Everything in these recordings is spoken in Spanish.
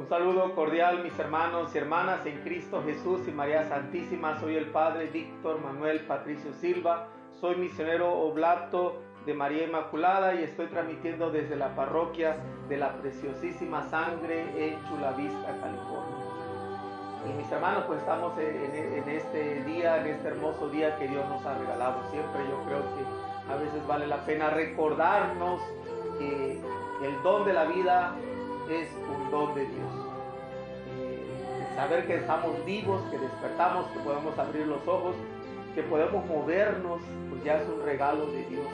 Un saludo cordial mis hermanos y hermanas en Cristo Jesús y María Santísima. Soy el Padre Víctor Manuel Patricio Silva. Soy misionero oblato de María Inmaculada y estoy transmitiendo desde la parroquia de la Preciosísima Sangre en Chula Vista, California. Y mis hermanos, pues estamos en, este día, en este hermoso día que Dios nos ha regalado. Siempre yo creo que a veces vale la pena recordarnos que el don de la vida es un don de Dios. Eh, saber que estamos vivos, que despertamos, que podemos abrir los ojos, que podemos movernos, pues ya es un regalo de Dios.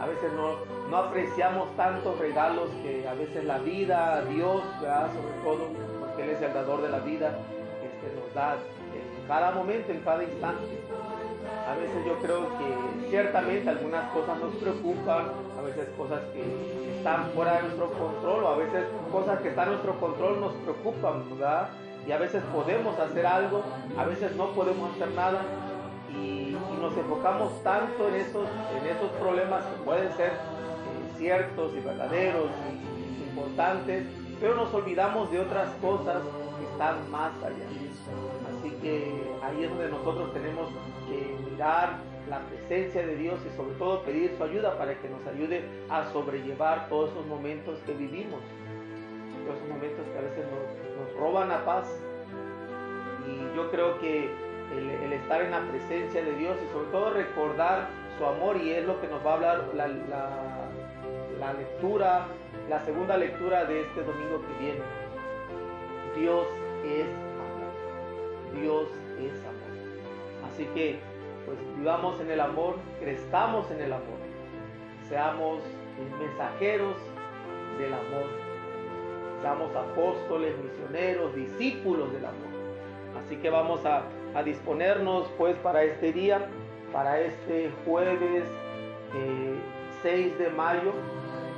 A veces no, no apreciamos tantos regalos que a veces la vida, Dios, sobre todo, porque Él es el dador de la vida, este, nos da en cada momento, en cada instante. A veces yo creo que ciertamente algunas cosas nos preocupan, a veces cosas que están fuera de nuestro control o a veces cosas que están en nuestro control nos preocupan, ¿verdad? Y a veces podemos hacer algo, a veces no podemos hacer nada y, nos enfocamos tanto en esos, en esos problemas que pueden ser eh, ciertos y verdaderos y importantes, pero nos olvidamos de otras cosas que están más allá. Así que ahí es donde nosotros tenemos que mirar la presencia de Dios y sobre todo pedir su ayuda para que nos ayude a sobrellevar todos esos momentos que vivimos, todos esos momentos que a veces nos, roban la paz. Y yo creo que el, estar en la presencia de Dios y sobre todo recordar su amor y es lo que nos va a hablar la, la lectura, la segunda lectura de este domingo que viene. Dios es amor. Dios es amor. Así que pues vivamos en el amor, crezcamos en el amor, seamos mensajeros del amor, seamos apóstoles, misioneros, discípulos del amor. Así que vamos a, disponernos pues para este día, para este jueves 6 eh, de mayo.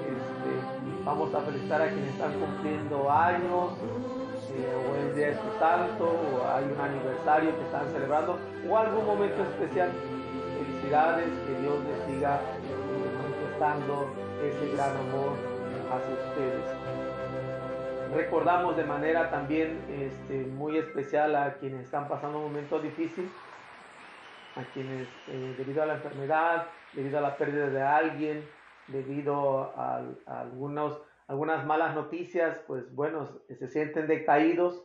Este, vamos a felicitar a quienes están cumpliendo años, o el día de su santo, o hay un aniversario que están celebrando, o algún momento especial. Felicidades, que Dios les siga manifestando ese gran amor hacia ustedes. Recordamos de manera también este, muy especial a quienes están pasando un momento difícil, a quienes eh, debido a la enfermedad, debido a la pérdida de alguien, debido a algunos algunas malas noticias, pues bueno, se sienten decaídos.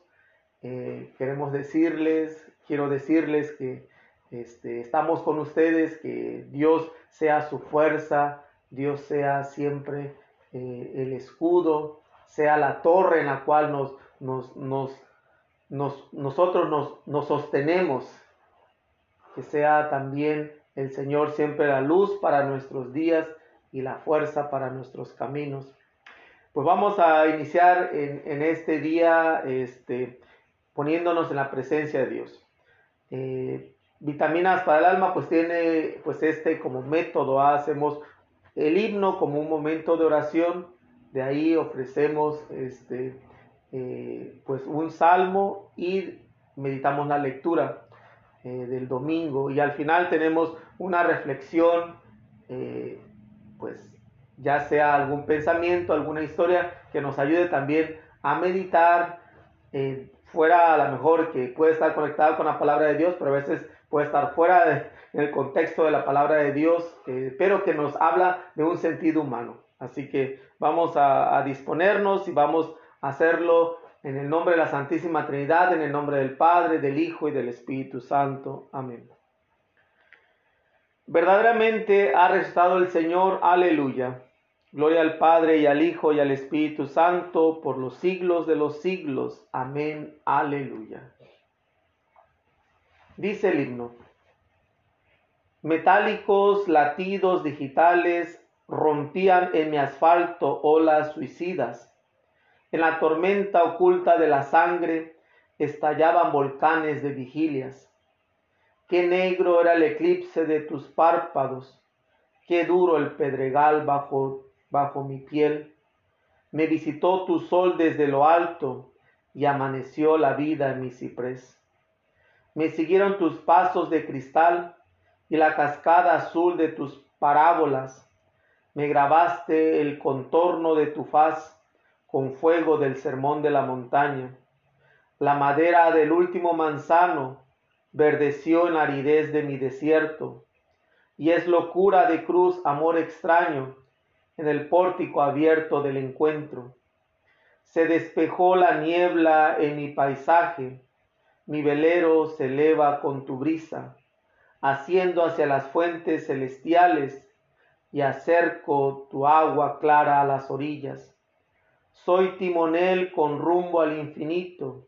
Eh, queremos decirles, quiero decirles que este, estamos con ustedes, que Dios sea su fuerza, Dios sea siempre eh, el escudo, sea la torre en la cual nos, nos, nos, nosotros nos, nos sostenemos, que sea también el Señor siempre la luz para nuestros días y la fuerza para nuestros caminos. Pues vamos a iniciar en, este día este, poniéndonos en la presencia de Dios. Eh, vitaminas para el alma, pues tiene pues este como método, hacemos el himno como un momento de oración, de ahí ofrecemos este, eh, pues un salmo y meditamos la lectura eh, del domingo y al final tenemos una reflexión pues ya sea algún pensamiento, alguna historia que nos ayude también a meditar, eh, fuera a lo mejor que puede estar conectado con la palabra de Dios, pero a veces puede estar fuera de, en el contexto de la palabra de Dios, eh, pero que nos habla de un sentido humano. Así que vamos a, a disponernos y vamos a hacerlo en el nombre de la Santísima Trinidad, en el nombre del Padre, del Hijo y del Espíritu Santo. Amén. Verdaderamente ha resucitado el Señor, aleluya. Gloria al Padre y al Hijo y al Espíritu Santo por los siglos de los siglos. Amén, aleluya. Dice el himno. Metálicos latidos digitales rompían en mi asfalto olas suicidas. En la tormenta oculta de la sangre estallaban volcanes de vigilias. Qué negro era el eclipse de tus párpados, qué duro el pedregal bajo, bajo mi piel. Me visitó tu sol desde lo alto y amaneció la vida en mi ciprés. Me siguieron tus pasos de cristal y la cascada azul de tus parábolas. Me grabaste el contorno de tu faz con fuego del sermón de la montaña. La madera del último manzano verdeció en aridez de mi desierto, y es locura de cruz amor extraño en el pórtico abierto del encuentro. Se despejó la niebla en mi paisaje, mi velero se eleva con tu brisa, haciendo hacia las fuentes celestiales y acerco tu agua clara a las orillas. Soy timonel con rumbo al infinito,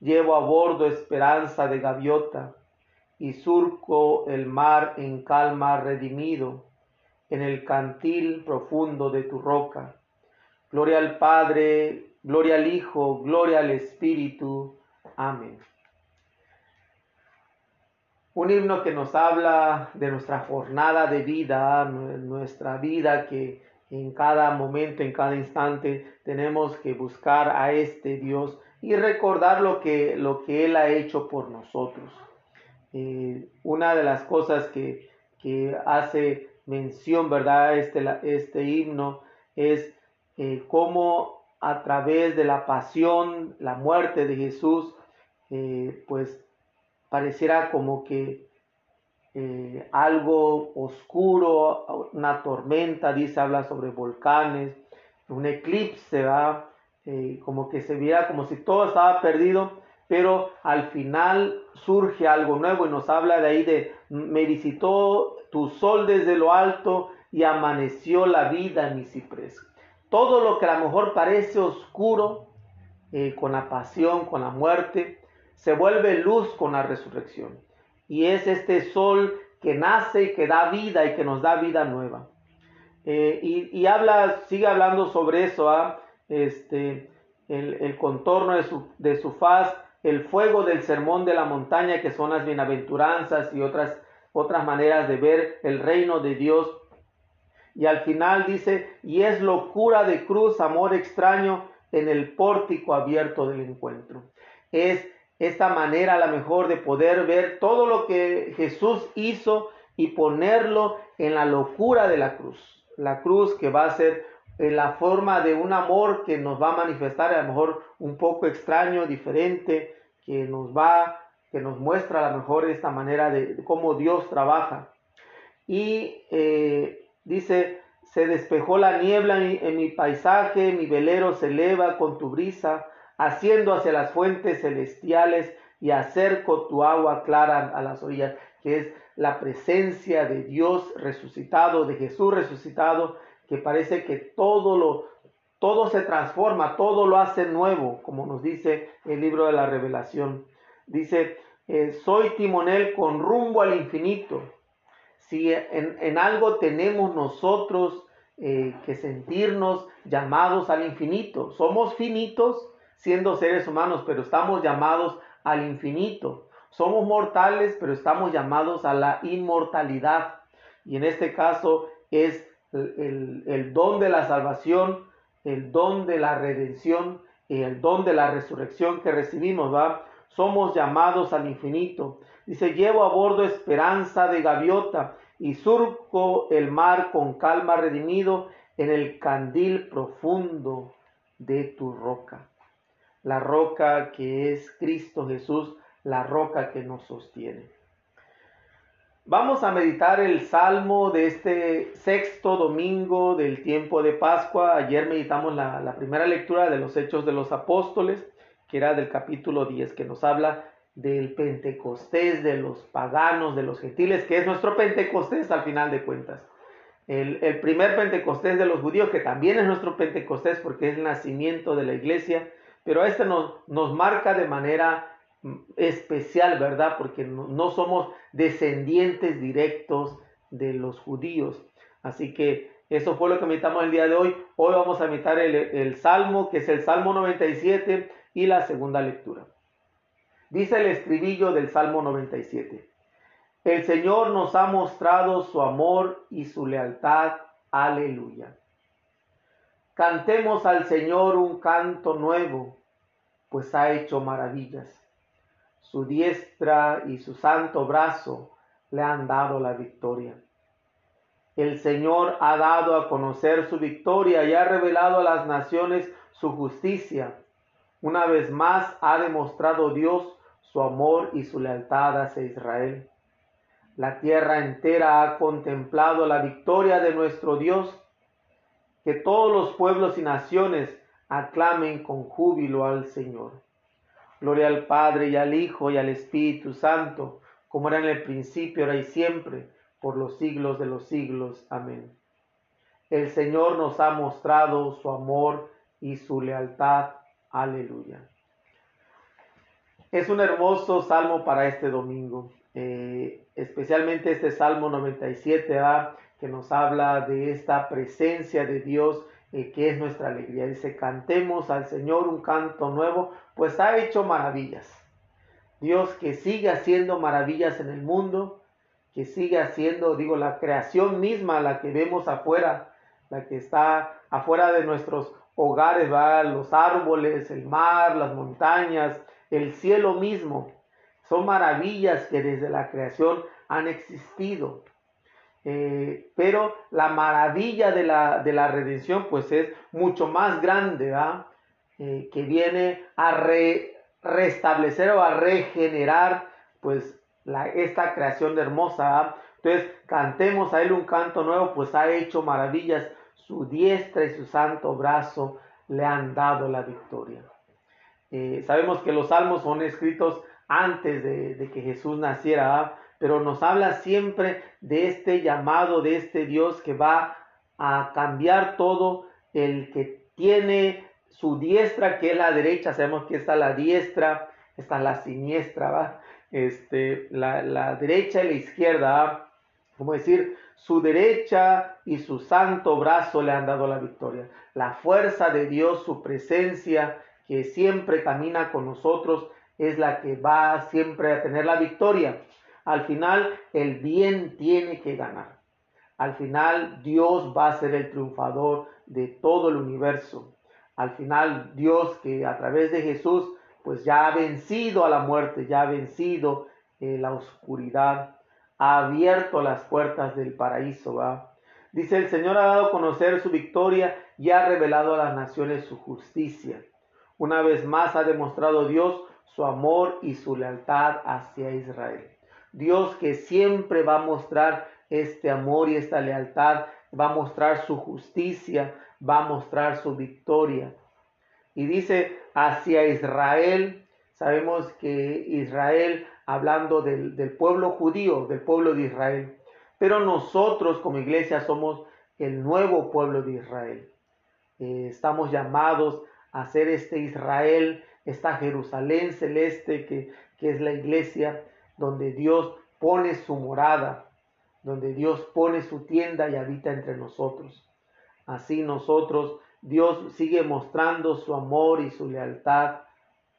llevo a bordo esperanza de gaviota y surco el mar en calma redimido, en el cantil profundo de tu roca. Gloria al Padre, gloria al Hijo, gloria al Espíritu. Amén. Un himno que nos habla de nuestra jornada de vida, nuestra vida que en cada momento, en cada instante, tenemos que buscar a este Dios y recordar lo que, lo que Él ha hecho por nosotros. Eh, una de las cosas que, hace mención, ¿verdad? Este, este himno es eh, cómo a través de la pasión, la muerte de Jesús, eh, pues pareciera como que eh, algo oscuro, una tormenta, dice, habla sobre volcanes, un eclipse, va, eh, como que se veía como si todo estaba perdido, pero al final surge algo nuevo y nos habla de ahí de, me visitó tu sol desde lo alto y amaneció la vida en mi ciprés. Todo lo que a lo mejor parece oscuro, eh, con la pasión, con la muerte, se vuelve luz con la resurrección y es este sol que nace y que da vida y que nos da vida nueva. Eh, y, habla, sigue hablando sobre eso, ¿ah? Este, el, contorno de su, de su, faz, el fuego del sermón de la montaña, que son las bienaventuranzas y otras, otras maneras de ver el reino de Dios. Y al final dice, y es locura de cruz, amor extraño en el pórtico abierto del encuentro. Es esta manera a la mejor de poder ver todo lo que Jesús hizo y ponerlo en la locura de la cruz. La cruz que va a ser en la forma de un amor que nos va a manifestar a lo mejor un poco extraño, diferente, que nos va, que nos muestra a lo mejor esta manera de, cómo Dios trabaja. Y eh, dice, se despejó la niebla en mi paisaje, mi velero se eleva con tu brisa, haciendo hacia las fuentes celestiales y acerco tu agua clara a las orillas, que es la presencia de Dios resucitado, de Jesús resucitado, que parece que todo lo todo se transforma, todo lo hace nuevo, como nos dice el libro de la revelación. Dice, eh, soy timonel con rumbo al infinito. Si en, algo tenemos nosotros eh, que sentirnos llamados al infinito, somos finitos, siendo seres humanos, pero estamos llamados al infinito. Somos mortales, pero estamos llamados a la inmortalidad. Y en este caso es el, don de la salvación, el don de la redención y el don de la resurrección que recibimos, ¿va? Somos llamados al infinito. Dice, llevo a bordo esperanza de gaviota y surco el mar con calma redimido en el candil profundo de tu roca la roca que es Cristo Jesús, la roca que nos sostiene. Vamos a meditar el salmo de este sexto domingo del tiempo de Pascua. Ayer meditamos la, primera lectura de los Hechos de los Apóstoles, que era del capítulo 10, que nos habla del Pentecostés, de los paganos, de los gentiles, que es nuestro Pentecostés al final de cuentas. El, primer Pentecostés de los judíos, que también es nuestro Pentecostés porque es el nacimiento de la iglesia, pero este nos, marca de manera especial, ¿verdad? Porque no, somos descendientes directos de los judíos. Así que eso fue lo que meditamos el día de hoy. Hoy vamos a meditar el, el Salmo, que es el Salmo 97 y la segunda lectura. Dice el estribillo del Salmo 97. El Señor nos ha mostrado su amor y su lealtad. Aleluya. Cantemos al Señor un canto nuevo, pues ha hecho maravillas. Su diestra y su santo brazo le han dado la victoria. El Señor ha dado a conocer su victoria y ha revelado a las naciones su justicia. Una vez más ha demostrado Dios su amor y su lealtad hacia Israel. La tierra entera ha contemplado la victoria de nuestro Dios. Que todos los pueblos y naciones aclamen con júbilo al Señor. Gloria al Padre y al Hijo y al Espíritu Santo, como era en el principio, ahora y siempre, por los siglos de los siglos. Amén. El Señor nos ha mostrado su amor y su lealtad. Aleluya. Es un hermoso salmo para este domingo, eh, especialmente este Salmo 97a que nos habla de esta presencia de Dios que es nuestra alegría. Dice, cantemos al Señor un canto nuevo, pues ha hecho maravillas. Dios que sigue haciendo maravillas en el mundo, que sigue haciendo, digo, la creación misma, la que vemos afuera, la que está afuera de nuestros hogares, va los árboles, el mar, las montañas, el cielo mismo. Son maravillas que desde la creación han existido. Eh, pero la maravilla de la, de la, redención pues es mucho más grande, ¿va? Eh, que viene a restablecer o a regenerar pues esta creación hermosa. Entonces cantemos a él un canto nuevo, pues ha hecho maravillas, su diestra y su santo brazo le han dado la victoria. Eh, sabemos que los salmos son escritos antes de, que Jesús naciera, pero nos habla siempre de este llamado, de este Dios que va a cambiar todo, el que tiene su diestra, que es la derecha, sabemos que está la diestra, está la siniestra, ¿va? Este, la, la derecha y la izquierda, como decir, su derecha y su santo brazo le han dado la victoria. La fuerza de Dios, su presencia, que siempre camina con nosotros, es la que va siempre a tener la victoria. Al final, el bien tiene que ganar. Al final, Dios va a ser el triunfador de todo el universo. Al final, Dios que a través de Jesús, pues ya ha vencido a la muerte, ya ha vencido eh, la oscuridad, ha abierto las puertas del paraíso. ¿va? Dice, el Señor ha dado a conocer su victoria y ha revelado a las naciones su justicia. Una vez más ha demostrado Dios su amor y su lealtad hacia Israel. Dios que siempre va a mostrar este amor y esta lealtad, va a mostrar su justicia, va a mostrar su victoria. Y dice hacia Israel, sabemos que Israel, hablando del, pueblo judío, del pueblo de Israel, pero nosotros como iglesia somos el nuevo pueblo de Israel. Eh, estamos llamados a ser este Israel esta Jerusalén celeste que, que es la iglesia, donde Dios pone su morada, donde Dios pone su tienda y habita entre nosotros. Así nosotros, Dios sigue mostrando su amor y su lealtad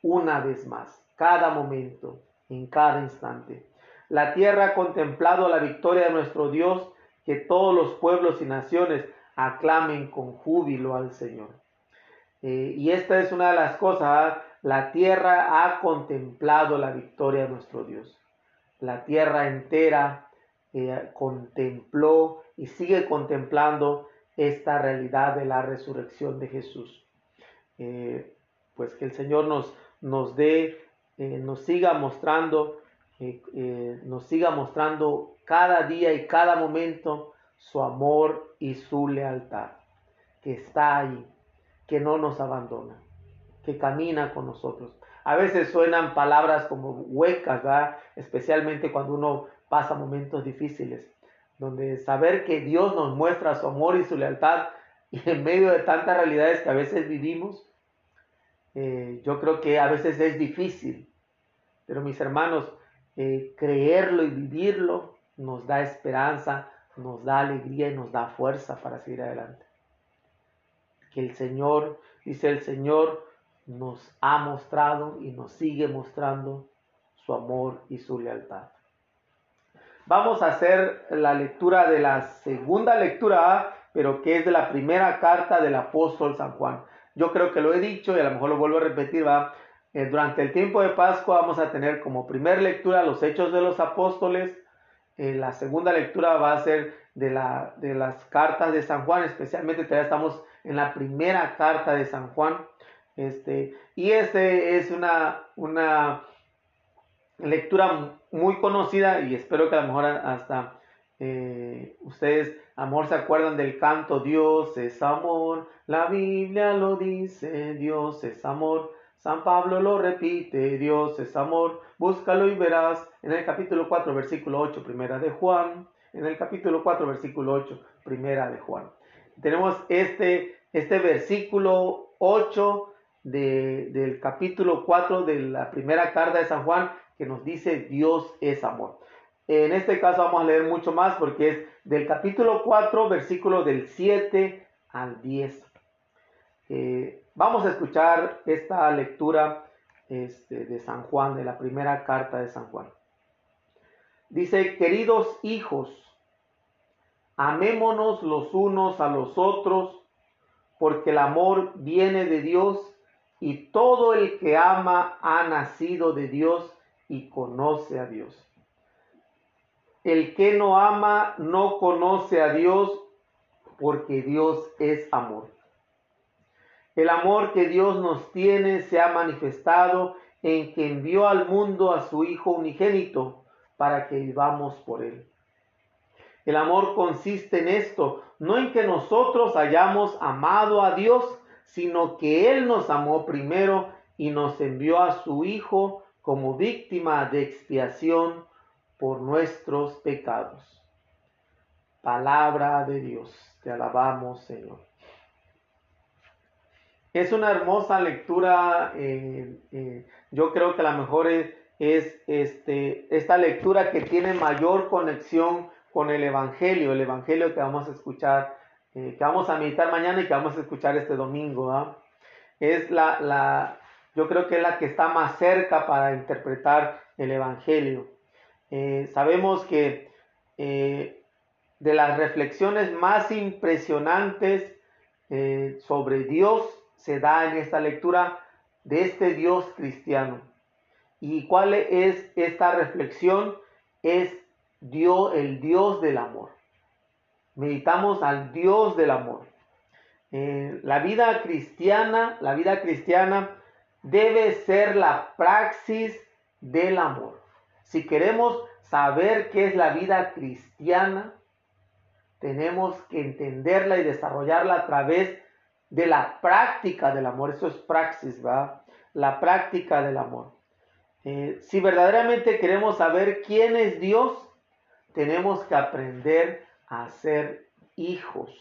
una vez más, cada momento, en cada instante. La tierra ha contemplado la victoria de nuestro Dios, que todos los pueblos y naciones aclamen con júbilo al Señor. Eh, y esta es una de las cosas la tierra ha contemplado la victoria de nuestro Dios. La tierra entera eh, contempló y sigue contemplando esta realidad de la resurrección de Jesús. Eh, pues que el Señor nos, nos dé, eh, nos siga mostrando, nos siga mostrando cada día y cada momento su amor y su lealtad, que está ahí, que no nos abandona que camina con nosotros. A veces suenan palabras como huecas, ¿verdad? especialmente cuando uno pasa momentos difíciles, donde saber que Dios nos muestra su amor y su lealtad y en medio de tantas realidades que a veces vivimos, eh, yo creo que a veces es difícil, pero mis hermanos, eh, creerlo y vivirlo nos da esperanza, nos da alegría y nos da fuerza para seguir adelante. Que el Señor, dice el Señor, nos ha mostrado y nos sigue mostrando su amor y su lealtad. Vamos a hacer la lectura de la segunda lectura, pero que es de la primera carta del apóstol San Juan. Yo creo que lo he dicho y a lo mejor lo vuelvo a repetir, va. Eh, durante el tiempo de Pascua vamos a tener como primera lectura los hechos de los apóstoles. Eh, la segunda lectura va a ser de, la, de las cartas de San Juan, especialmente todavía estamos en la primera carta de San Juan. Este, y este es una, una lectura muy conocida y espero que a lo mejor hasta eh, ustedes, amor, se acuerdan del canto Dios es amor. La Biblia lo dice, Dios es amor. San Pablo lo repite, Dios es amor. Búscalo y verás en el capítulo 4, versículo 8, primera de Juan. En el capítulo 4, versículo 8, primera de Juan. Tenemos este, este versículo 8 del capítulo 4 de la primera carta de San Juan que nos dice Dios es amor. En este caso vamos a leer mucho más porque es del capítulo 4, versículo del 7 al 10. Eh, vamos a escuchar esta lectura este, de San Juan, de la primera carta de San Juan. Dice, queridos hijos, amémonos los unos a los otros, porque el amor viene de Dios y todo el que ama ha nacido de Dios y conoce a Dios. El que no ama no conoce a Dios porque Dios es amor. El amor que Dios nos tiene se ha manifestado en que envió al mundo a su Hijo unigénito para que vivamos por él. El amor consiste en esto, no en que nosotros hayamos amado a Dios, sino que Él nos amó primero y nos envió a su Hijo como víctima de expiación por nuestros pecados. Palabra de Dios, te alabamos Señor. Es una hermosa lectura, eh, eh, yo creo que la mejor es, este, esta lectura que tiene mayor conexión con el Evangelio, el Evangelio que vamos a escuchar, eh, que vamos a meditar mañana y que vamos a escuchar este domingo. Es la, la, yo creo que es la que está más cerca para interpretar el Evangelio. Eh, sabemos que eh, de las reflexiones más impresionantes sobre Dios se da en esta lectura de este Dios cristiano. ¿Y cuál es esta reflexión? Es Dios, el Dios del amor. Meditamos al Dios del amor. la vida cristiana, la vida cristiana debe ser la praxis del amor. Si queremos saber qué es la vida cristiana, tenemos que entenderla y desarrollarla a través de la práctica del amor. Eso es praxis, ¿va? La práctica del amor. Eh, si verdaderamente queremos saber quién es Dios, tenemos que aprender a ser hijos.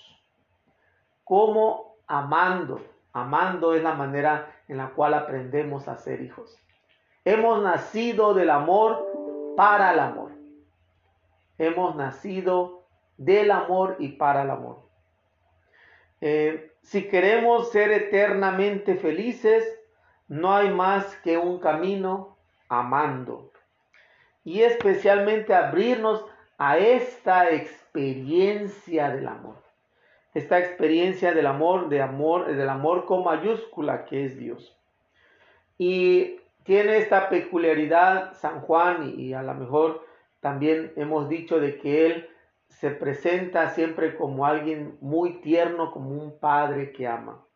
¿Cómo? Amando. Amando es la manera en la cual aprendemos a ser hijos. Hemos nacido del amor para el amor. Hemos nacido del amor y para el amor. Eh, si queremos ser eternamente felices, no hay más que un camino amando. Y especialmente abrirnos a esta experiencia del amor. Esta experiencia del amor, de amor, del amor con mayúscula que es Dios. Y tiene esta peculiaridad San Juan y, a lo mejor también hemos dicho de que él se presenta siempre como alguien muy tierno, como un padre que ama.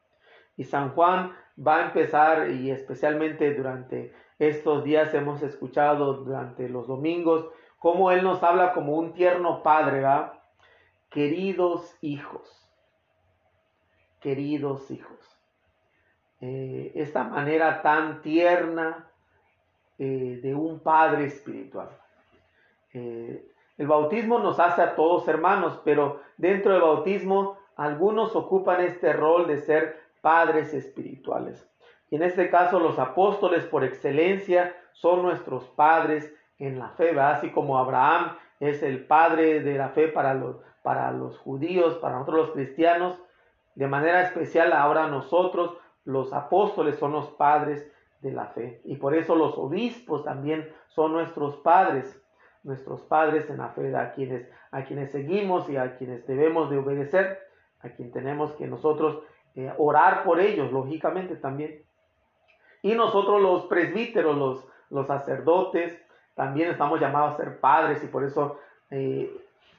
Y San Juan va a empezar, y especialmente durante estos días hemos escuchado durante los domingos, cómo Él nos habla como un tierno padre, ¿va? Queridos hijos, queridos hijos. Eh, esta manera tan tierna eh, de un padre espiritual. Eh, el bautismo nos hace a todos hermanos, pero dentro del bautismo algunos ocupan este rol de ser padres espirituales. Y en este caso los apóstoles por excelencia son nuestros padres en la fe, así como Abraham es el padre de la fe para los, para los judíos, para nosotros los cristianos, de manera especial ahora nosotros los apóstoles son los padres de la fe. Y por eso los obispos también son nuestros padres, nuestros padres en la fe, a quienes, a quienes seguimos y a quienes debemos de obedecer, a quien tenemos que nosotros eh, orar por ellos, lógicamente también. Y nosotros los presbíteros, los, los sacerdotes, también estamos llamados a ser padres y por eso eh,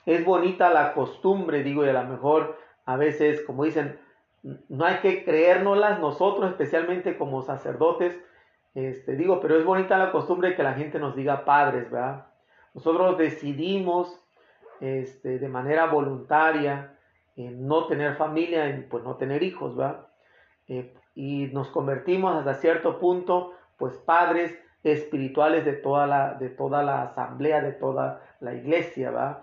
es bonita la costumbre, digo, y a lo mejor a veces, como dicen, no hay que creérnoslas nosotros, especialmente como sacerdotes. Este, digo, pero es bonita la costumbre que la gente nos diga padres, ¿verdad? Nosotros decidimos este, de manera voluntaria no tener familia, en pues no tener hijos, ¿verdad? Eh, y nos convertimos hasta cierto punto, pues padres espirituales de toda la, de toda la asamblea, de toda la iglesia, ¿verdad?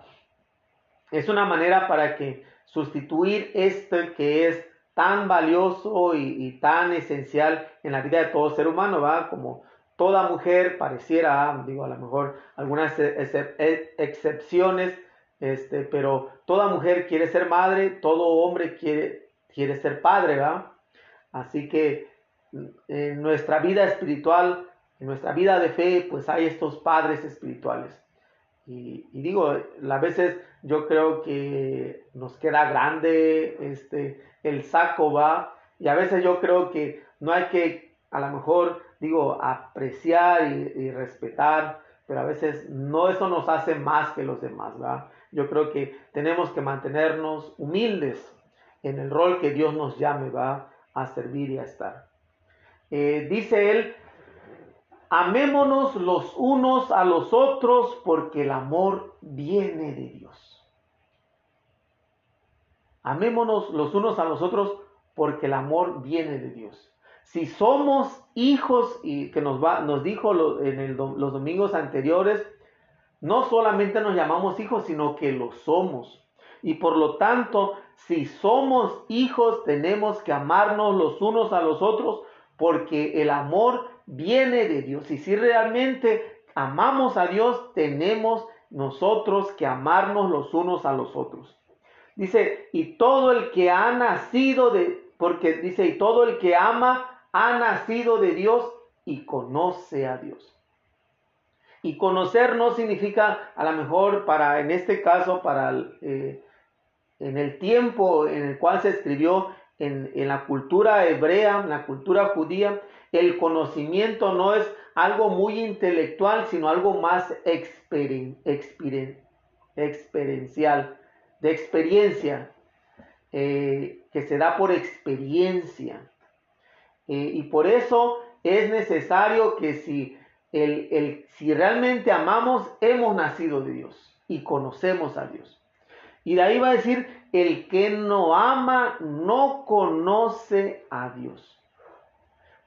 Es una manera para que sustituir esto que es tan valioso y, tan esencial en la vida de todo ser humano, ¿va? Como toda mujer pareciera, digo, a lo mejor algunas excepciones, este, pero toda mujer quiere ser madre, todo hombre quiere, quiere ser padre, ¿va? Así que en nuestra vida espiritual, en nuestra vida de fe, pues hay estos padres espirituales. Y, digo, a veces yo creo que nos queda grande este, el saco, va. Y a veces yo creo que no hay que, a lo mejor, digo, apreciar y, respetar, pero a veces no eso nos hace más que los demás, va. Yo creo que tenemos que mantenernos humildes en el rol que Dios nos llame, va, a servir y a estar. Eh, dice él, amémonos los unos a los otros porque el amor viene de Dios. Amémonos los unos a los otros porque el amor viene de Dios. Si somos hijos, y que nos, va, nos dijo en los domingos anteriores, no solamente nos llamamos hijos, sino que lo somos. Y por lo tanto, si somos hijos, tenemos que amarnos los unos a los otros, porque el amor viene de Dios. Y si realmente amamos a Dios, tenemos nosotros que amarnos los unos a los otros. Dice, y todo el que ha nacido de, porque dice, y todo el que ama ha nacido de Dios y conoce a Dios. Y conocer no significa, a lo mejor, para, en este caso, para, eh, en el tiempo en el cual se escribió, en, la cultura hebrea, en la cultura judía, el conocimiento no es algo muy intelectual, sino algo más experiencial, de experiencia, eh, que se da por experiencia. Eh, y por eso es necesario que si, el, si realmente amamos, hemos nacido de Dios y conocemos a Dios. Y de ahí va a decir, el que no ama no conoce a Dios.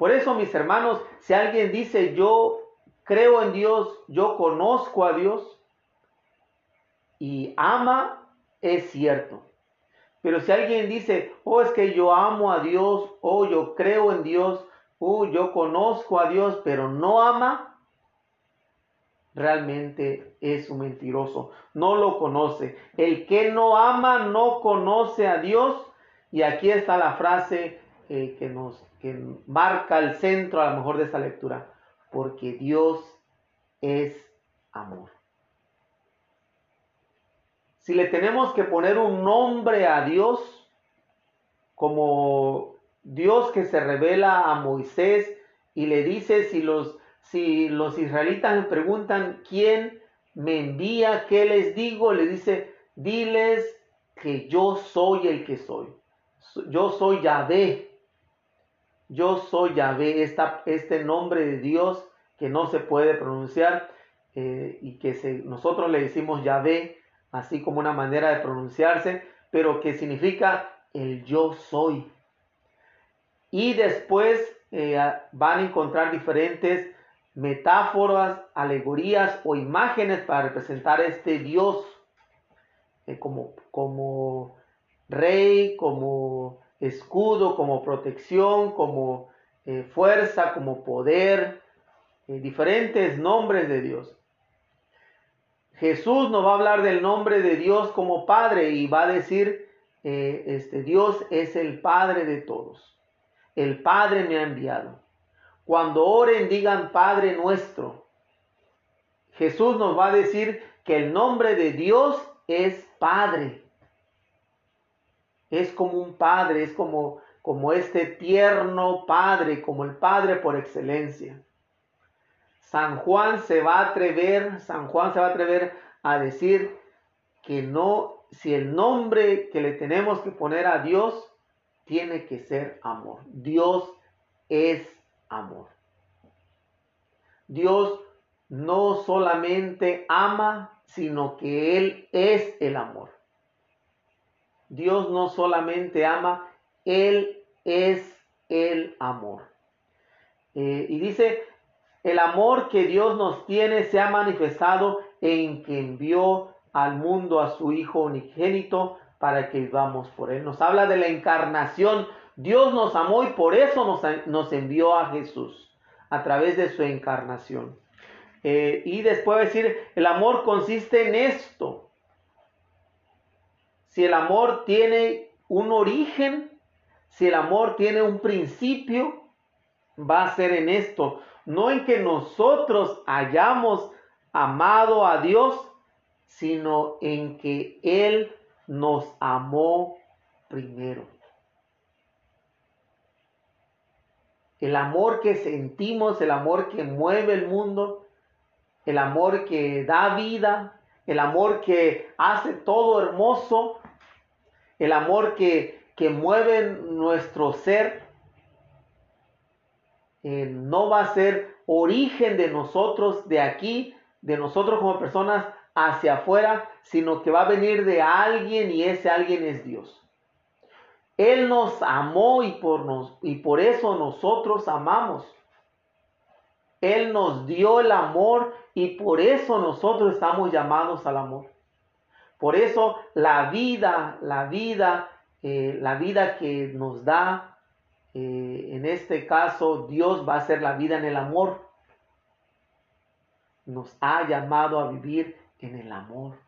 Por eso, mis hermanos, si alguien dice yo creo en Dios, yo conozco a Dios y ama, es cierto. Pero si alguien dice, oh, es que yo amo a Dios, oh, yo creo en Dios, oh, yo conozco a Dios, pero no ama, realmente es un mentiroso, no lo conoce. El que no ama no conoce a Dios. Y aquí está la frase eh, que nos que marca el centro a lo mejor de esta lectura, porque Dios es amor. Si le tenemos que poner un nombre a Dios, como Dios que se revela a Moisés y le dice si los si los israelitas le preguntan quién me envía, qué les digo, le dice, diles que yo soy el que soy. Yo soy Yahvé. Yo soy Yahvé, este nombre de Dios que no se puede pronunciar eh, y que nosotros le decimos Yahvé, así como una manera de pronunciarse, pero que significa el yo soy. Y después eh, van a encontrar diferentes metáforas, alegorías o imágenes para representar a este Dios eh, como, como rey, como escudo, como protección, como eh, fuerza, como poder, eh, diferentes nombres de Dios. Jesús nos va a hablar del nombre de Dios como Padre y va a decir, este, Dios es el Padre de todos. El Padre me ha enviado. Cuando oren digan Padre nuestro. Jesús nos va a decir que el nombre de Dios es Padre. Es como un Padre, es como, como este tierno Padre, como el Padre por excelencia. San Juan se va a atrever, San Juan se va a atrever a decir que no, si el nombre que le tenemos que poner a Dios tiene que ser amor. Dios es amor. Dios no solamente ama, sino que Él es el amor. Dios no solamente ama, Él es el amor. Eh, y dice, el amor que Dios nos tiene se ha manifestado en que envió al mundo a su Hijo unigénito para que vivamos por Él. Nos habla de la encarnación. Dios nos amó y por eso nos, envió a Jesús a través de su encarnación. Eh, y después decir, el amor consiste en esto. Si el amor tiene un origen, si el amor tiene un principio, va a ser en esto. No en que nosotros hayamos amado a Dios, sino en que Él nos amó primero. El amor que sentimos, el amor que mueve el mundo, el amor que da vida, el amor que hace todo hermoso, el amor que, que mueve nuestro ser, eh, no va a ser origen de nosotros de aquí, de nosotros como personas, hacia afuera, sino que va a venir de alguien y ese alguien es Dios. Él nos amó y por, nos, y por eso nosotros amamos. Él nos dio el amor y por eso nosotros estamos llamados al amor. Por eso la vida, la vida, eh, la vida que nos da, eh, en este caso Dios va a ser la vida en el amor. Nos ha llamado a vivir en el amor.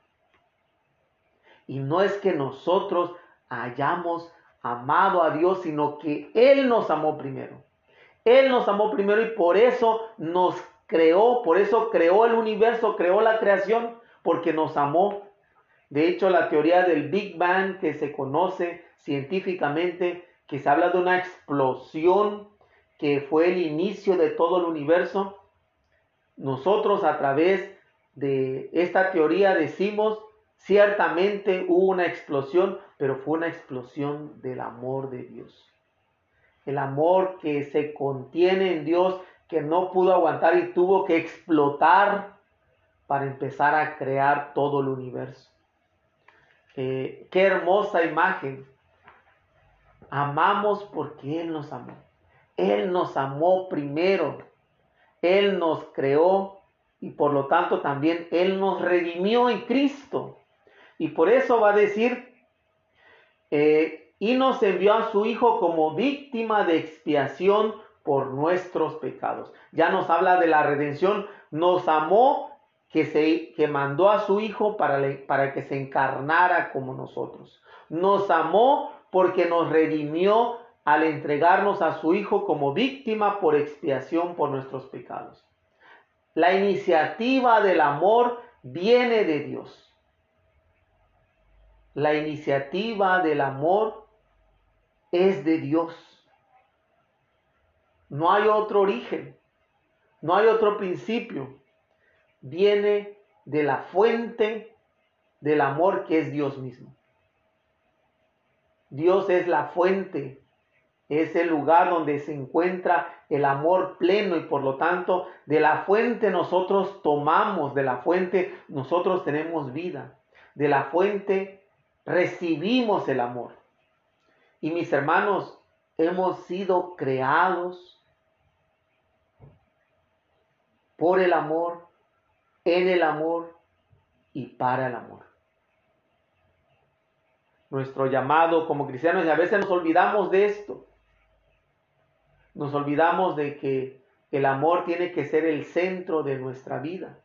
Y no es que nosotros hayamos amado a Dios, sino que Él nos amó primero. Él nos amó primero y por eso nos creó, por eso creó el universo, creó la creación, porque nos amó. De hecho, la teoría del Big Bang que se conoce científicamente, que se habla de una explosión que fue el inicio de todo el universo, nosotros a través de esta teoría decimos, ciertamente hubo una explosión, pero fue una explosión del amor de Dios. El amor que se contiene en Dios, que no pudo aguantar y tuvo que explotar para empezar a crear todo el universo. Eh, qué hermosa imagen. Amamos porque Él nos amó. Él nos amó primero. Él nos creó y por lo tanto también Él nos redimió en Cristo. Y por eso va a decir, eh, y nos envió a su Hijo como víctima de expiación por nuestros pecados. Ya nos habla de la redención, nos amó que, se, que mandó a su Hijo para, para que se encarnara como nosotros. Nos amó porque nos redimió al entregarnos a su Hijo como víctima por expiación por nuestros pecados. La iniciativa del amor viene de Dios. La iniciativa del amor es de Dios. No hay otro origen, no hay otro principio. Viene de la fuente del amor que es Dios mismo. Dios es la fuente es el lugar donde se encuentra el amor pleno y por lo tanto de la fuente nosotros tomamos, de la fuente nosotros tenemos vida, de la fuente recibimos el amor. Y mis hermanos, hemos sido creados por el amor, en el amor y para el amor. Nuestro llamado como cristianos, y a veces nos olvidamos de esto nos olvidamos de que el amor tiene que ser el centro de nuestra vida.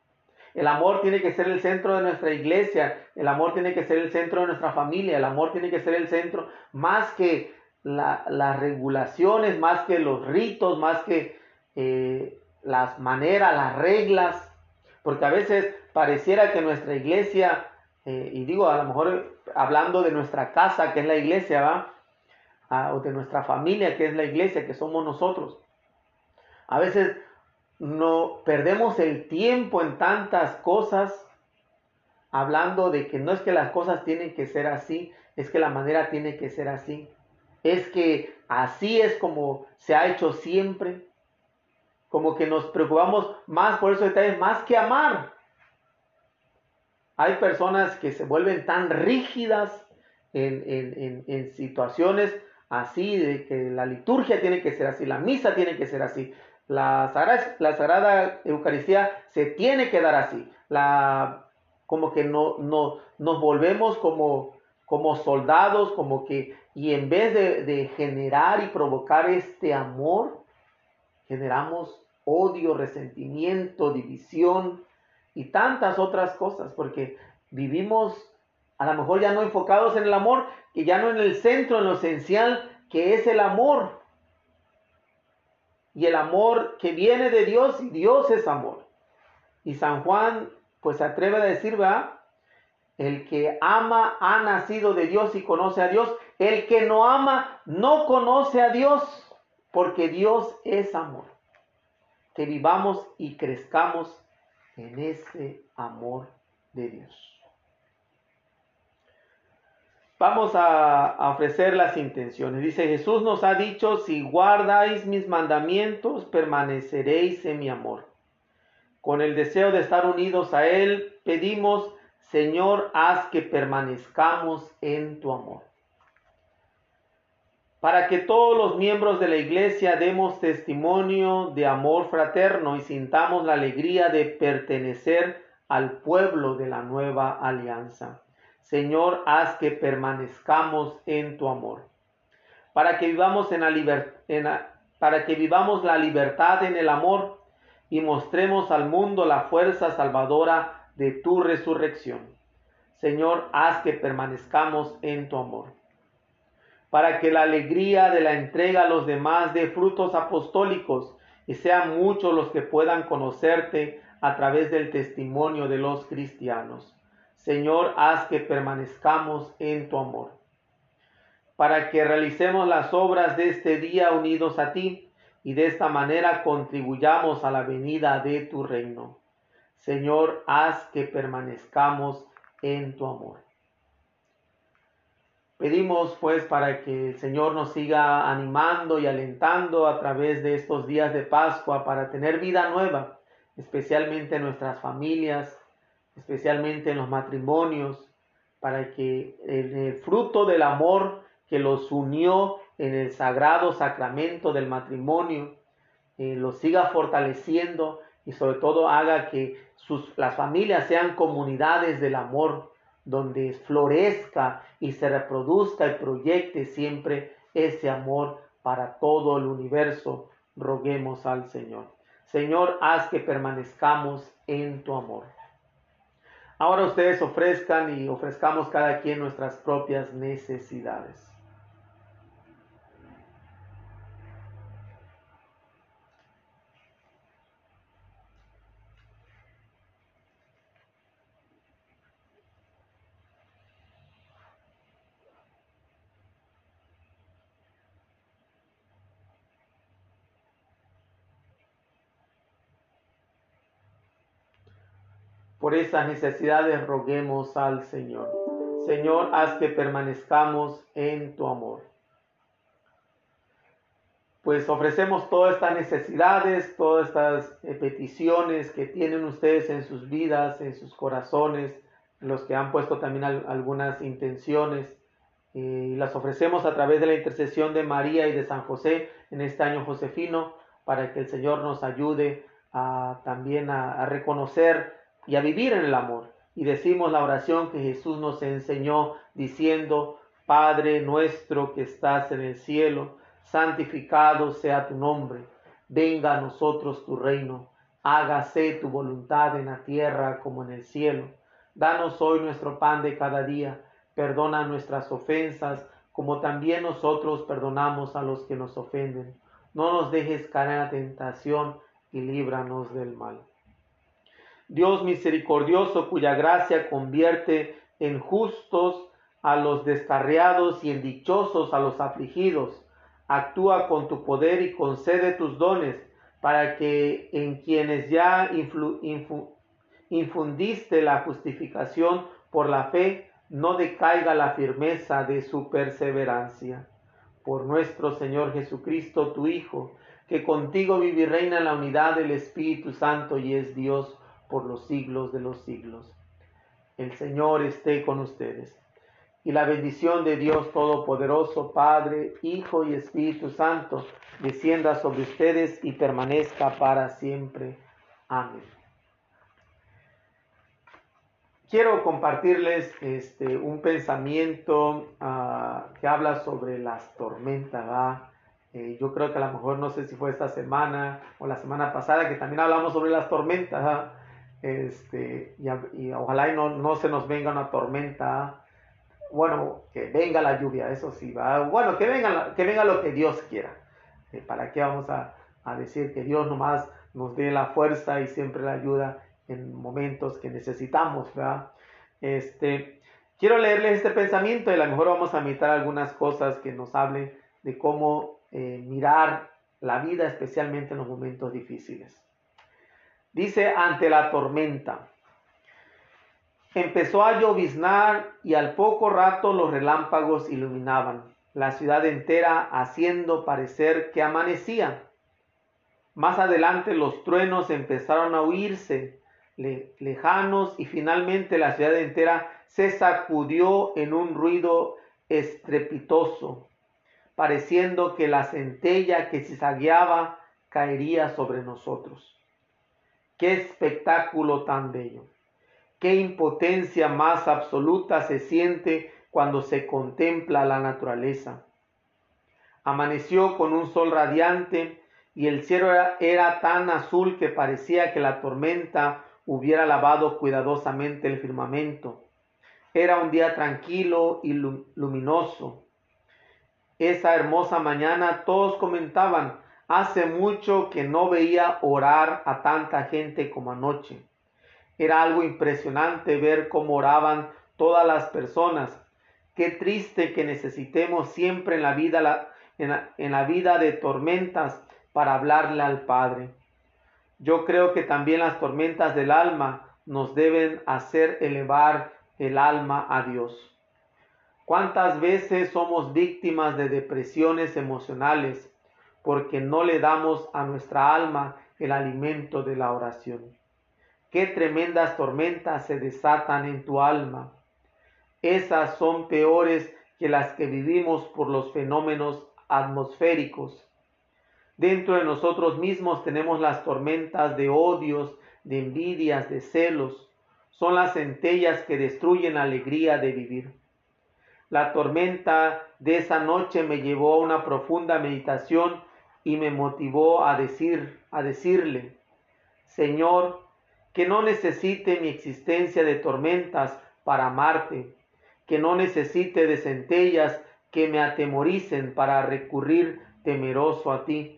El amor tiene que ser el centro de nuestra iglesia, el amor tiene que ser el centro de nuestra familia, el amor tiene que ser el centro más que las regulaciones, más que los ritos, más que eh, las maneras, las reglas, porque a veces pareciera que nuestra iglesia, eh, y digo a lo mejor hablando de nuestra casa, que es la iglesia, ¿va? o de nuestra familia, que es la iglesia, que somos nosotros. A veces no perdemos el tiempo en tantas cosas, hablando de que no es que las cosas tienen que ser así, es que la manera tiene que ser así. es que así es como se ha hecho siempre, como que nos preocupamos más por esos detalles, más que amar. Hay personas que se vuelven tan rígidas en, situaciones así, de que la liturgia tiene que ser así, la misa tiene que ser así, la Sagrada, la Sagrada Eucaristía se tiene que dar así. La, como que no, no, nos volvemos como, como soldados, como que, y en vez de, generar y provocar este amor, generamos odio, resentimiento, división y tantas otras cosas, porque vivimos a lo mejor ya no enfocados en el amor, que ya no en el centro, en lo esencial, que es el amor. Y el amor que viene de Dios, y Dios es amor. Y San Juan, pues se atreve a decir, va, el que ama ha nacido de Dios y conoce a Dios. El que no ama no conoce a Dios, porque Dios es amor. Que vivamos y crezcamos en ese amor de Dios. Vamos a, ofrecer las intenciones. Dice Jesús nos ha dicho, si guardáis mis mandamientos, permaneceréis en mi amor. Con el deseo de estar unidos a Él, pedimos, Señor, haz que permanezcamos en tu amor. Para que todos los miembros de la iglesia demos testimonio de amor fraterno y sintamos la alegría de pertenecer al pueblo de la nueva alianza. Señor, haz que permanezcamos en tu amor, para que vivamos la, la libertad en el amor y mostremos al mundo la fuerza salvadora de tu resurrección. Señor, haz que permanezcamos en tu amor, para que la alegría de la entrega a los demás dé frutos apostólicos y sean muchos los que puedan conocerte a través del testimonio de los cristianos. Señor, haz que permanezcamos en tu amor, para que realicemos las obras de este día unidos a ti y de esta manera contribuyamos a la venida de tu reino. Señor, haz que permanezcamos en tu amor. Pedimos pues para que el Señor nos siga animando y alentando a través de estos días de Pascua para tener vida nueva, especialmente en nuestras familias, especialmente en los matrimonios, para que el, fruto del amor que los unió en el sagrado sacramento del matrimonio eh, los siga fortaleciendo y sobre todo haga que las familias sean comunidades del amor, donde florezca y se reproduzca y proyecte siempre ese amor para todo el universo. Roguemos al Señor. Señor, haz que permanezcamos en tu amor. Ahora ustedes ofrezcan y ofrezcamos cada quien nuestras propias necesidades. Por esas necesidades roguemos al Señor. Señor, haz que permanezcamos en tu amor. Pues ofrecemos todas estas necesidades, todas estas eh, peticiones que tienen ustedes en sus vidas, en sus corazones, los que han puesto también algunas intenciones. Y las ofrecemos a través de la intercesión de María y de San José en este año josefino, para que el Señor nos ayude también a reconocer y a vivir en el amor. Y decimos la oración que Jesús nos enseñó diciendo, Padre nuestro que estás en el cielo, santificado sea tu nombre, venga a nosotros tu reino, hágase tu voluntad en la tierra como en el cielo. Danos hoy nuestro pan de cada día, perdona nuestras ofensas, como también nosotros perdonamos a los que nos ofenden. No nos dejes caer en la tentación y líbranos del mal. Dios misericordioso cuya gracia convierte en justos a los descarriados y en dichosos a los afligidos. Actúa con tu poder y concede tus dones para que en quienes ya infundiste la justificación por la fe, no decaiga la firmeza de su perseverancia. por nuestro Señor Jesucristo, tu Hijo, que contigo vive y reina en la unidad del Espíritu Santo y es Dios por los siglos de los siglos. El Señor esté con ustedes. Y la bendición de Dios Todopoderoso, Padre, Hijo y Espíritu Santo, descienda sobre ustedes y permanezca para siempre. Amén. Quiero compartirles este, un pensamiento ah, que habla sobre las tormentas. Eh, yo creo que a lo mejor no sé si fue esta semana o la semana pasada que también hablamos sobre las tormentas. Este, y, ojalá y no, no, se nos venga una tormenta. Bueno, que venga la lluvia, eso sí va. Bueno, que venga, que venga lo que Dios quiera. Eh, ¿Para qué vamos a, a decir que Dios nomás nos dé la fuerza y siempre la ayuda? en momentos que necesitamos, ¿verdad? Este, quiero leerles este pensamiento y a lo mejor vamos a imitar algunas cosas que nos hablen de cómo eh, mirar la vida, especialmente en los momentos difíciles. Dice, ante la tormenta. Empezó a lloviznar y al poco rato los relámpagos iluminaban la ciudad entera haciendo parecer que amanecía. Más adelante los truenos empezaron a oírse lejanos y finalmente la ciudad entera se sacudió en un ruido estrepitoso, pareciendo que la centella que zagueaba caería sobre nosotros. Qué espectáculo tan bello. Qué impotencia más absoluta se siente cuando se contempla la naturaleza. Amaneció con un sol radiante y el cielo era, era tan azul que parecía que la tormenta hubiera lavado cuidadosamente el firmamento. Era un día tranquilo y luminoso. Esa hermosa mañana todos comentaban, hace mucho que no veía orar a tanta gente como anoche. Era algo impresionante ver cómo oraban todas las personas. Qué triste que necesitemos siempre en la vida, en la vida de tormentas para hablarle al Padre. Yo creo que también las tormentas del alma nos deben hacer elevar el alma a Dios. ¿Cuántas veces somos víctimas de depresiones emocionales porque no le damos a nuestra alma el alimento de la oración? Qué tremendas tormentas se desatan en tu alma. Esas son peores que las que vivimos por los fenómenos atmosféricos Dentro de nosotros mismos tenemos las tormentas de odios, de envidias, de celos. Son las centellas que destruyen la alegría de vivir. La tormenta de esa noche me llevó a una profunda meditación y me motivó a decir, a decirle, Señor, que no necesite mi existencia de tormentas para amarte, que no necesite de centellas que me atemoricen para recurrir temeroso a ti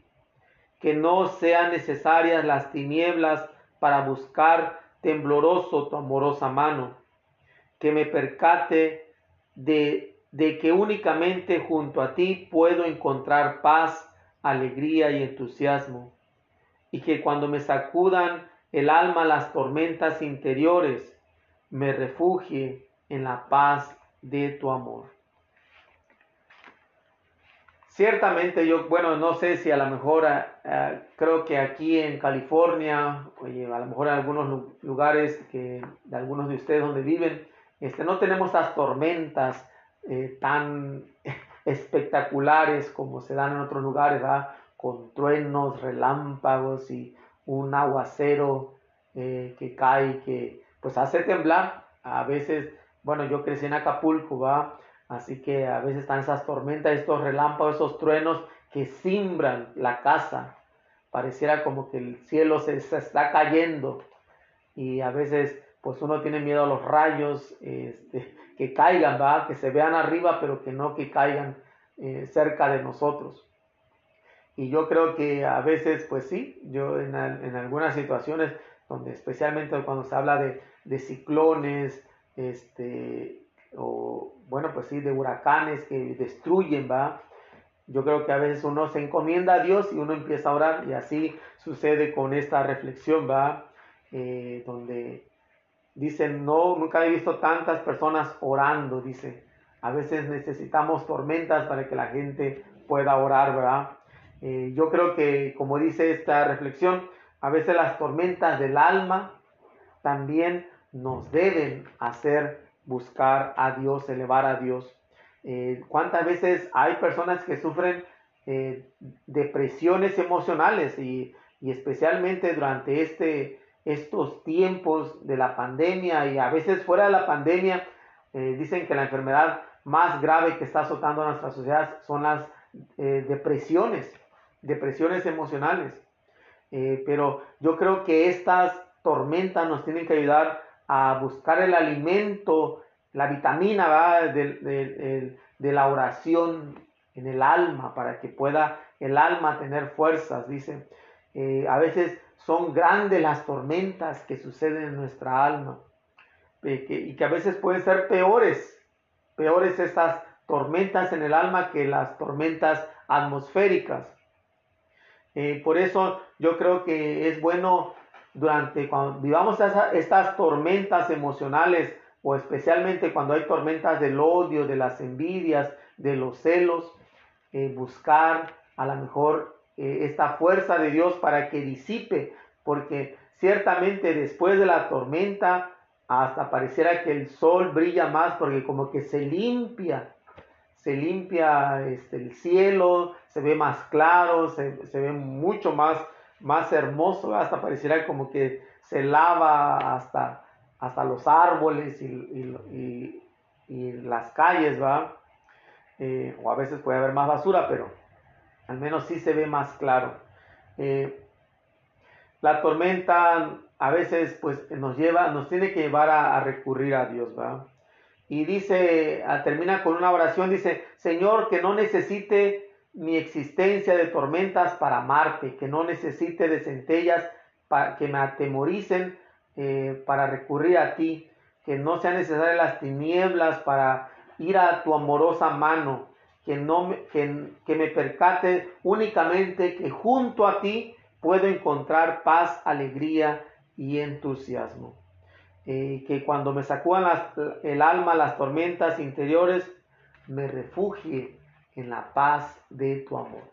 que no sean necesarias las tinieblas para buscar tembloroso tu amorosa mano, que me percate de, de que únicamente junto a ti puedo encontrar paz, alegría y entusiasmo, y que cuando me sacudan el alma las tormentas interiores, me refugie en la paz de tu amor. Ciertamente yo, bueno, no sé si a lo mejor, eh, creo que aquí en California, oye, a lo mejor en algunos lugares que, de algunos de ustedes donde viven, este, no tenemos estas tormentas eh, tan espectaculares como se dan en otros lugares, ¿verdad? Con truenos, relámpagos y un aguacero que cae, que pues hace temblar. A veces, bueno, yo crecí en Acapulco, ¿va? Así que a veces están esas tormentas, estos relámpagos, esos truenos que simbran la casa. Pareciera como que el cielo se, está cayendo. Y a veces pues uno tiene miedo a los rayos este, que caigan, ¿va? que se vean arriba, pero que no que caigan eh, cerca de nosotros. Y yo creo que a veces, pues sí, yo en, en algunas situaciones, donde especialmente cuando se habla de, de ciclones, este, o bueno, pues sí, de huracanes que destruyen, va. Yo creo que a veces uno se encomienda a Dios y uno empieza a orar y así sucede con esta reflexión, va, eh, donde dicen, no, nunca he visto tantas personas orando, dice. A veces necesitamos tormentas para que la gente pueda orar, ¿verdad? Eh, yo creo que, como dice esta reflexión, a veces las tormentas del alma también nos deben hacer buscar a Dios, elevar a Dios. Eh, ¿Cuántas veces hay personas que sufren eh, depresiones emocionales y, especialmente durante este, estos tiempos de la pandemia y a veces fuera de la pandemia, dicen que la enfermedad más grave que está azotando a nuestra sociedad son las depresiones depresiones emocionales. Eh, pero yo creo que estas tormentas nos tienen que ayudar a buscar el alimento, la vitamina de, la oración en el alma, para que pueda el alma tener fuerzas, dice. Eh, a veces son grandes las tormentas que suceden en nuestra alma eh, y que a veces pueden ser peores, peores estas tormentas en el alma que las tormentas atmosféricas. Eh, por eso yo creo que es bueno durante cuando vivamos estas tormentas emocionales o especialmente cuando hay tormentas del odio, de las envidias, de los celos, eh, buscar a lo mejor eh, esta fuerza de Dios para que disipe, porque ciertamente después de la tormenta hasta pareciera que el sol brilla más porque como que se limpia se limpia este, el cielo, se ve más claro, se, ve mucho más, más hermoso, hasta pareciera como que se lava hasta, hasta los árboles y, las calles, ¿va? Eh, o a veces puede haber más basura, pero al menos sí se ve más claro. Eh, la tormenta a veces pues nos lleva, nos tiene que llevar a, recurrir a Dios, ¿va? y dice, termina con una oración, dice, Señor, que no necesite mi existencia de tormentas para amarte, que no necesite de centellas para que me atemoricen eh, para recurrir a ti, que no sean necesarias las tinieblas para ir a tu amorosa mano, que, no, que, que me percate únicamente que junto a ti puedo encontrar paz, alegría y entusiasmo. Eh, que cuando me sacudan el alma las tormentas interiores, me refugie en la paz de tu amor.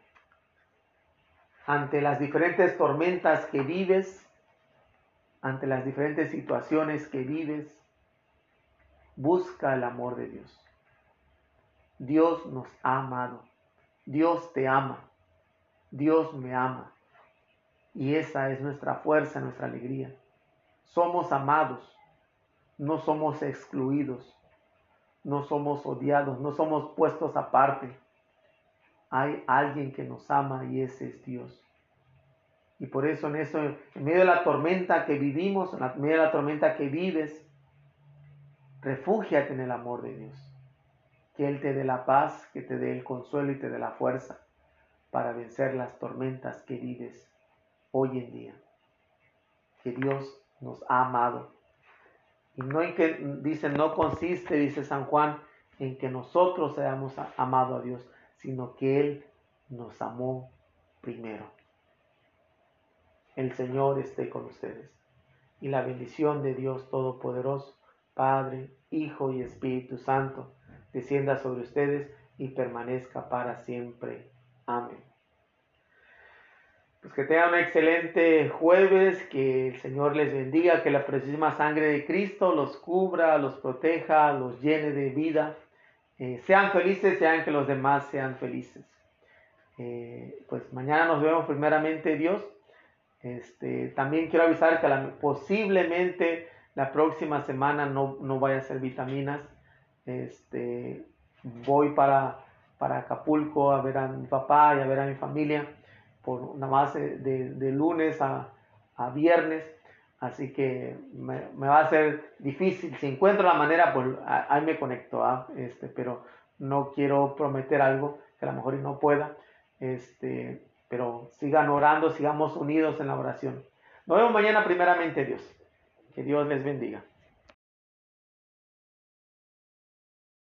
Ante las diferentes tormentas que vives, ante las diferentes situaciones que vives, busca el amor de Dios. Dios nos ha amado. Dios te ama. Dios me ama. Y esa es nuestra fuerza, nuestra alegría. Somos amados no somos excluidos, no somos odiados, no somos puestos aparte. Hay alguien que nos ama y ese es Dios. Y por eso en eso, en medio de la tormenta que vivimos, en medio de la tormenta que vives, refúgiate en el amor de Dios. Que Él te dé la paz, que te dé el consuelo y te dé la fuerza para vencer las tormentas que vives hoy en día. Que Dios nos ha amado y no en que, dice, no consiste, dice San Juan, en que nosotros hayamos amado a Dios, sino que Él nos amó primero. El Señor esté con ustedes. Y la bendición de Dios Todopoderoso, Padre, Hijo y Espíritu Santo, descienda sobre ustedes y permanezca para siempre. Amén. Pues que tengan un excelente jueves, que el Señor les bendiga, que la preciosísima sangre de Cristo los cubra, los proteja, los llene de vida. Eh, sean felices, sean que los demás sean felices. Eh, pues mañana nos vemos primeramente Dios. Este, también quiero avisar que posiblemente la próxima semana no, no vaya a ser vitaminas. Este, voy para, para Acapulco a ver a mi papá y a ver a mi familia por nada más de, lunes a, viernes, así que me, va a ser difícil. Si encuentro la manera, pues ahí me conecto, ¿ah? este, pero no quiero prometer algo que a lo mejor no pueda, este, pero sigan orando, sigamos unidos en la oración. Nos vemos mañana primeramente Dios. Que Dios les bendiga.